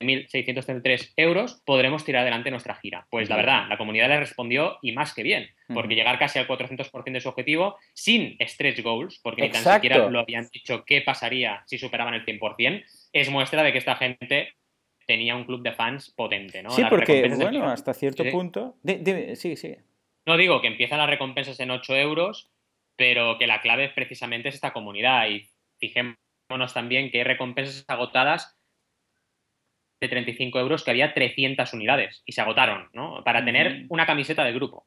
1.633 euros, podremos tirar adelante nuestra gira. Pues la verdad, la comunidad le respondió y más que bien, porque llegar casi al 400% de su objetivo sin stretch goals, porque ni tan siquiera lo habían dicho qué pasaría si superaban el 100%, es muestra de que esta gente tenía un club de fans potente, ¿no? Sí, Las porque, bueno, hasta cierto Sí. punto... de- de- sí, sí. No digo que empiezan las recompensas en 8 euros, pero que la clave precisamente es esta comunidad. Y fijémonos también que hay recompensas agotadas de 35 euros que había 300 unidades y se agotaron, ¿no? Para tener una camiseta del grupo.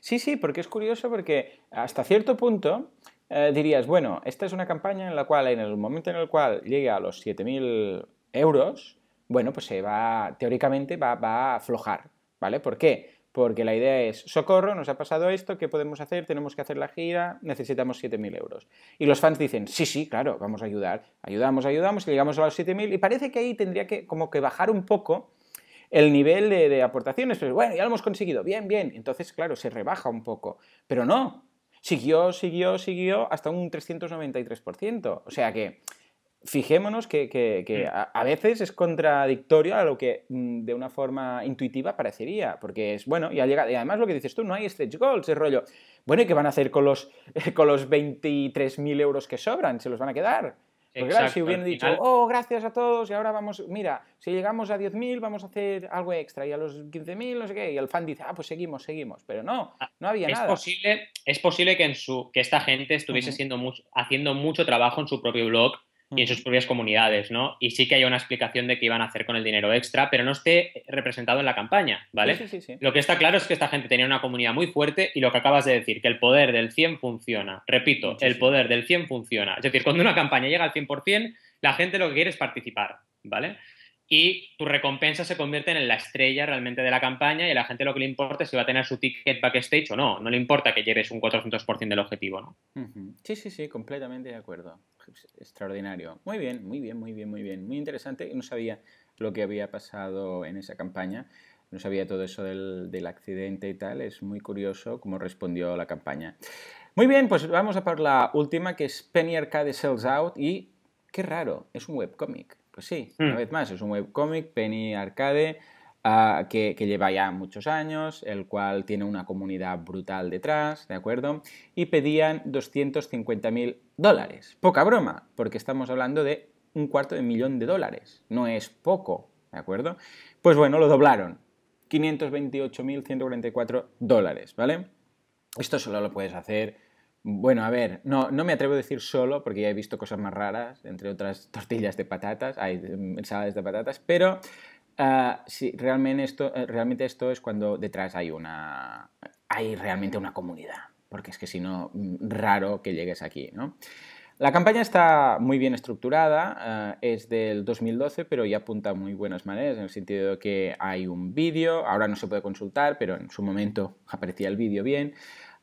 Sí, sí, porque es curioso porque hasta cierto punto eh, dirías, bueno, esta es una campaña en la cual en el momento en el cual llegue a los 7.000 euros, bueno, pues se va, teóricamente va, va a aflojar, ¿vale? ¿Por qué? Porque la idea es, socorro, nos ha pasado esto, ¿qué podemos hacer? Tenemos que hacer la gira, necesitamos 7.000 euros. Y los fans dicen, sí, sí, claro, vamos a ayudar, ayudamos, ayudamos, y llegamos a los 7.000 y parece que ahí tendría que como que bajar un poco el nivel de, de aportaciones, pero bueno, ya lo hemos conseguido, bien, bien. Entonces, claro, se rebaja un poco. Pero no, siguió, siguió, siguió hasta un 393%. O sea que, fijémonos que, que- que a, a veces es contradictorio a lo que mm, de una forma intuitiva parecería, porque es bueno, ya llega, y además lo que dices tú, no hay stretch goals, es rollo, bueno, ¿y qué van a hacer con los, con los 23.000 euros que sobran? ¿Se los van a quedar? Porque claro, si hubieran dicho, final- oh, gracias a todos, y ahora vamos, mira, si llegamos a 10.000 vamos a hacer algo extra, y a los 15.000 no sé qué, y el fan dice, ah, pues seguimos, seguimos, pero no, no había es nada. posible, es posible que, en su, que esta gente estuviese Ujú. siendo mucho- haciendo mucho trabajo en su propio blog y en sus propias comunidades, ¿no? Y sí que hay una explicación de qué iban a hacer con el dinero extra, pero no esté representado en la campaña, ¿vale? Sí, sí, sí. Lo que está claro es que esta gente tenía una comunidad muy fuerte y lo que acabas de decir, que el poder del 100 funciona. Repito, el poder del 100 funciona. Es decir, cuando una campaña llega al 100%, la gente lo que quiere es participar, ¿vale? Y tus recompensas se convierten en la estrella realmente de la campaña y a la gente lo que le importa es si va a tener su ticket backstage o no. No le importa que lleves un 400% del objetivo, ¿no? Sí, sí, sí, completamente de acuerdo. Extraordinario. Muy bien, muy bien, muy bien, muy bien. Muy interesante. No sabía lo que había pasado en esa campaña. No sabía todo eso del, del accidente y tal. Es muy curioso cómo respondió la campaña. Muy bien, pues vamos a por la última, que es Penny Arcade Sells Out. Y qué raro, es un webcómic. Pues sí, una Mm. vez más, es un webcómic, Penny Arcade, ah, que, que lleva ya muchos años, el cual tiene una comunidad brutal detrás, ¿de acuerdo? Y pedían 250.000 dólares. Poca broma, porque estamos hablando de un cuarto de millón de dólares. No es poco, ¿de acuerdo? Pues bueno, lo doblaron. 528.144 dólares, ¿vale? Esto solo lo puedes hacer. Bueno, a ver, no, no me atrevo a decir solo, porque ya he visto cosas más raras, entre otras tortillas de patatas, hay ensaladas de patatas, pero sí, realmente esto, eh, realmente esto es cuando detrás hay una. hay realmente una comunidad. Porque es que si no, mm, raro que llegues aquí, ¿no? La campaña está muy bien estructurada, eh, es del 2012, pero ya apunta a muy buenas maneras, en el sentido de que hay un vídeo, ahora no se puede consultar, pero en su momento aparecía el vídeo bien.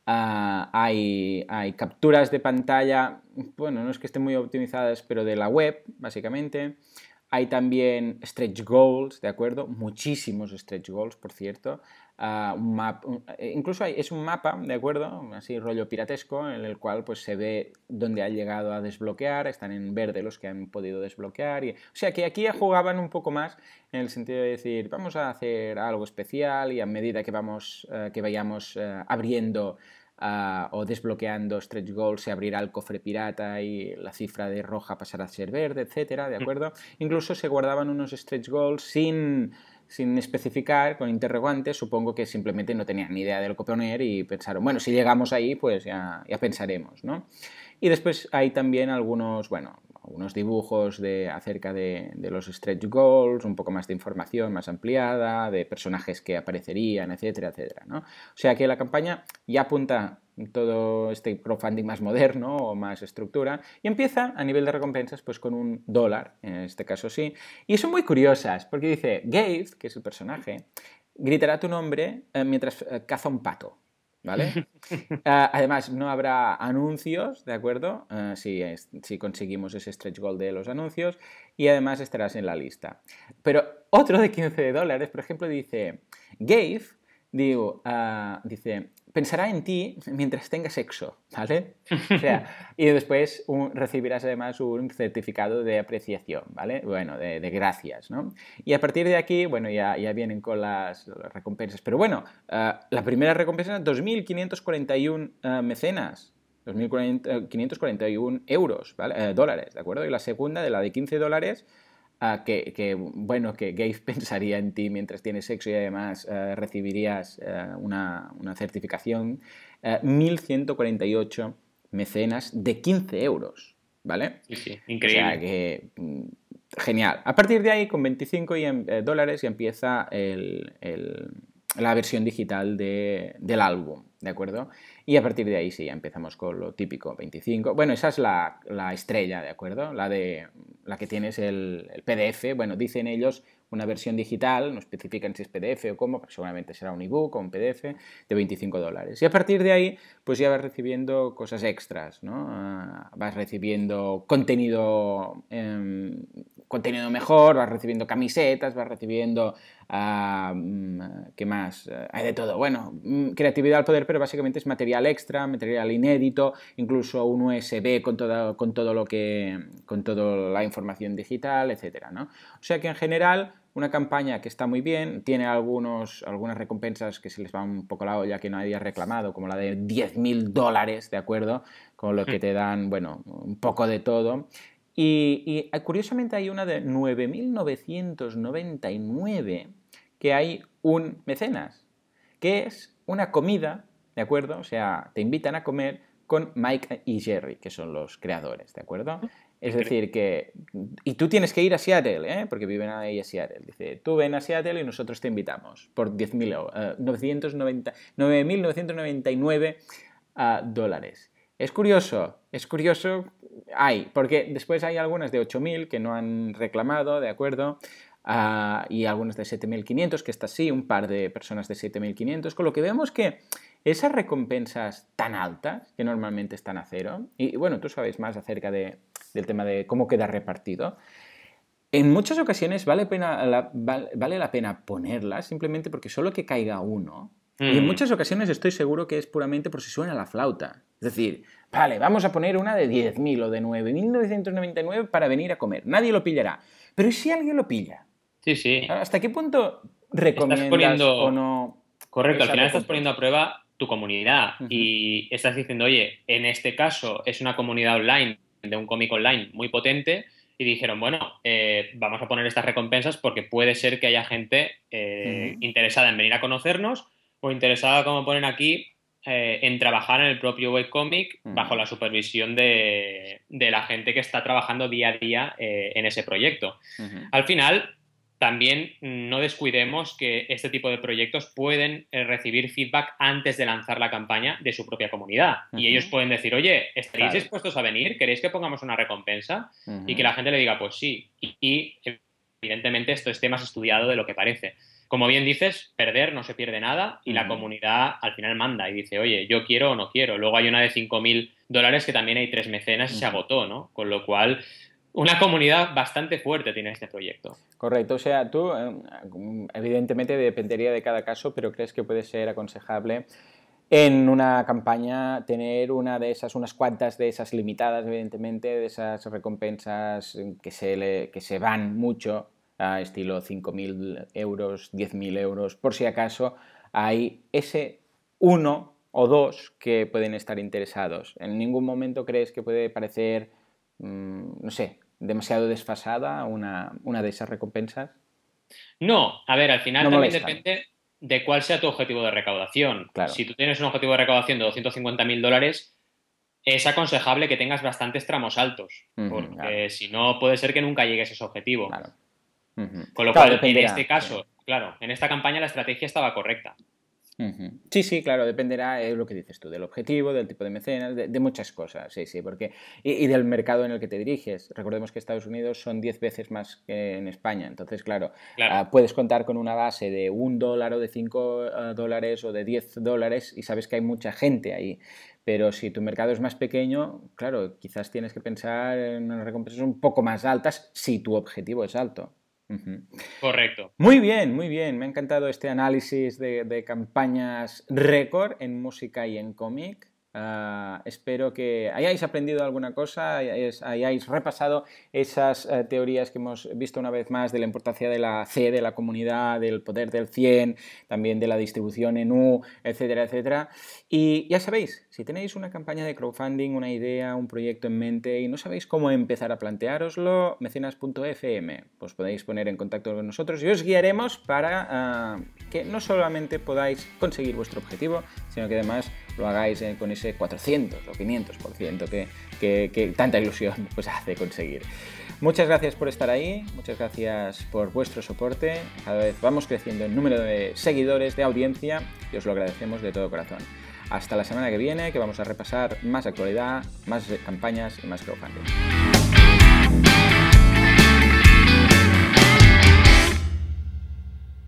Ah, hay, hay capturas de pantalla, bueno, no es que estén muy optimizadas, pero de la web, básicamente. Hay también stretch goals, ¿de acuerdo? Muchísimos stretch goals, por cierto. Ah, un map, un- eh, incluso hay- es un mapa, ¿de acuerdo? Así rollo piratesco, en el cual pues, se ve dónde ha llegado a desbloquear, están en verde los que han podido desbloquear. Y, o sea que aquí jugaban un poco más en el sentido de decir, vamos a hacer algo especial y a medida que, vamos, eh, que vayamos eh, abriendo ah, o desbloqueando stretch goals se abrirá el cofre pirata y la cifra de roja pasará a ser verde, etcétera, ¿de acuerdo? Incluso se guardaban unos stretch goals sin, sin especificar, con interrogantes, supongo que simplemente no tenían ni idea de lo que poner y pensaron, bueno, si llegamos ahí, pues ya, ya pensaremos, ¿no? Y después hay también algunos, bueno, algunos dibujos de, acerca de, de los stretch goals, un poco más de información más ampliada, de personajes que aparecerían, etcétera, etcétera, ¿no? O sea que la campaña ya apunta todo este crowdfunding más moderno o más estructura y empieza a nivel de recompensas pues con un dólar, en este caso sí, y son muy curiosas porque dice Gabe, que es el personaje, gritará tu nombre eh, mientras eh, caza un pato. ¿Vale? Ah, además, no habrá anuncios, ¿de acuerdo? Si, es- si conseguimos ese stretch goal de los anuncios. Y además estarás en la lista. Pero otro de 15 dólares, por ejemplo, dice: Gabe, digo, dice, pensará en ti mientras tenga sexo, ¿vale? O sea, y después un- recibirás además un certificado de apreciación, ¿vale? Bueno, de, de gracias, ¿no? Y a partir de aquí, bueno, ya, ya vienen con las, las recompensas. Pero bueno, ah, la primera recompensa, 2.541 ah, mecenas. 2.541 euros, ¿vale? Eh, dólares, ¿de acuerdo? Y la segunda, de la de 15 dólares, que, bueno, que Gabe pensaría en ti mientras tienes sexo y además eh, recibirías eh, una, una, certificación, 1.148 mecenas de 15 euros, ¿vale? Sí, sí, increíble. O sea que mm, genial. A partir de ahí, con 25 dólares ya empieza la versión digital del álbum, ¿de acuerdo? Y a partir de ahí sí, ya empezamos con lo típico, 25. Bueno, esa es la, estrella, ¿de acuerdo? La, de, la que tienes el, el, PDF. Bueno, dicen ellos una versión digital, no especifican si es PDF o cómo, pero seguramente será un ebook o un PDF de 25 dólares. Y a partir de ahí, pues ya vas recibiendo cosas extras, ¿no? Ah, vas recibiendo contenido, em, contenido mejor, vas recibiendo camisetas, vas recibiendo, ah, mm, ¿qué más? Ah, hay de todo. Bueno, mm, creatividad al poder, pero básicamente es material extra, material inédito, incluso un USB con, todo, con todo lo que, con toda la información digital, etcétera, ¿no? O sea que en general una campaña que está muy bien, tiene algunos, algunas recompensas que se les va un poco la olla que nadie ha reclamado, como la de 10.000 dólares, ¿de acuerdo? Con lo que te dan, bueno, un poco de todo. Y, y eh, curiosamente hay una de 9.999 que hay un mecenas, que es una comida, ¿de acuerdo? O sea, te invitan a comer con Mike y Jerry, que son los creadores, ¿de acuerdo? Es decir, que... Y tú tienes que ir a Seattle, ¿eh? porque viven ahí a Seattle. Dice, tú ven a Seattle y nosotros te invitamos por 9.999 uh, dólares. Es curioso, es curioso, hay, porque después hay algunas de 8.000 que no han reclamado, ¿de acuerdo? Uh, y algunas de 7.500, que está sí, un par de personas de 7.500, con lo que vemos que esas recompensas tan altas, que normalmente están a cero, y bueno, tú sabes más acerca de, del tema de cómo queda repartido, en muchas ocasiones vale, pena, la, vale, la pena ponerlas simplemente porque solo que caiga uno. Y en mm. muchas ocasiones estoy seguro que es puramente por si suena la flauta. Es decir, vale, vamos a poner una de 10.000 o de 9.999 para venir a comer. Nadie lo pillará. Pero ¿y si alguien lo pilla? Sí, sí. ¿Hasta qué punto recomiendas o no? Correcto, al final estás poniendo a prueba tu comunidad y estás diciendo, oye, en este caso es una comunidad online de un cómic online muy potente y dijeron, bueno, eh, vamos a poner estas recompensas porque puede ser que haya gente eh, interesada en venir a conocernos o interesada, como ponen aquí, eh, en trabajar en el propio webcomic bajo la supervisión de, de, la gente que está trabajando día a día en ese proyecto. Al final, también no descuidemos que este tipo de proyectos pueden eh, recibir feedback antes de lanzar la campaña de su propia comunidad. Y ellos pueden decir, oye, ¿estaréis dispuestos a venir? ¿Queréis que pongamos una recompensa? Y que la gente le diga, pues sí. Y, evidentemente esto esté más estudiado de lo que parece. Como bien dices, perder no se pierde nada y la comunidad al final manda y dice, oye, yo quiero o no quiero. Luego hay una de 5.000 dólares que también hay tres mecenas y se agotó, ¿no? Con lo cual una comunidad bastante fuerte tiene este proyecto. Correcto, o sea, tú eh, evidentemente dependería de cada caso, pero crees que puede ser aconsejable en una campaña tener una de esas, unas cuantas de esas limitadas, evidentemente, de esas recompensas que se, que se van mucho, a estilo 5.000 euros, 10.000 euros, por si acaso hay ese uno o dos que pueden estar interesados. ¿En ningún momento crees que puede parecer Mm, no sé, demasiado desfasada una, una de esas recompensas? No, a ver, al final también depende de cuál sea tu objetivo de recaudación. Si tú tienes un objetivo de recaudación de 250.000 dólares, es aconsejable que tengas bastantes tramos altos, porque si no puede ser que nunca llegues a ese objetivo. Con lo cual, en este caso, claro, en esta campaña la estrategia estaba correcta. Sí, sí, claro, dependerá de lo que dices tú, del objetivo, del tipo de mecenas, de, muchas cosas, sí, sí, porque y, del mercado en el que te diriges. Recordemos que Estados Unidos son 10 veces más que en España, entonces, claro, ah, puedes contar con una base de un dólar o de 5 ah, dólares o de 10 dólares y sabes que hay mucha gente ahí. Pero si tu mercado es más pequeño, claro, quizás tienes que pensar en unas recompensas un poco más altas si tu objetivo es alto. Correcto. Muy bien, muy bien. Me ha encantado este análisis de, campañas récord en música y en cómic. Ah, espero que hayáis aprendido alguna cosa, hayáis, repasado esas eh, teorías que hemos visto una vez más de la importancia de la C, de la comunidad, del poder del 100, también de la distribución en U, etcétera, etcétera. Y ya sabéis, si tenéis una campaña de crowdfunding, una idea, un proyecto en mente y no sabéis cómo empezar a planteároslo, mecenas.fm, pues podéis poner en contacto con nosotros y os guiaremos para ah, que no solamente podáis conseguir vuestro objetivo, sino que además lo hagáis con ese 400 o 500% que, que, que tanta ilusión pues, hace conseguir. Muchas gracias por estar ahí, muchas gracias por vuestro soporte. Cada vez vamos creciendo en número de seguidores, de audiencia y os lo agradecemos de todo corazón. Hasta la semana que viene, que vamos a repasar más actualidad, más campañas y más crowdfunding.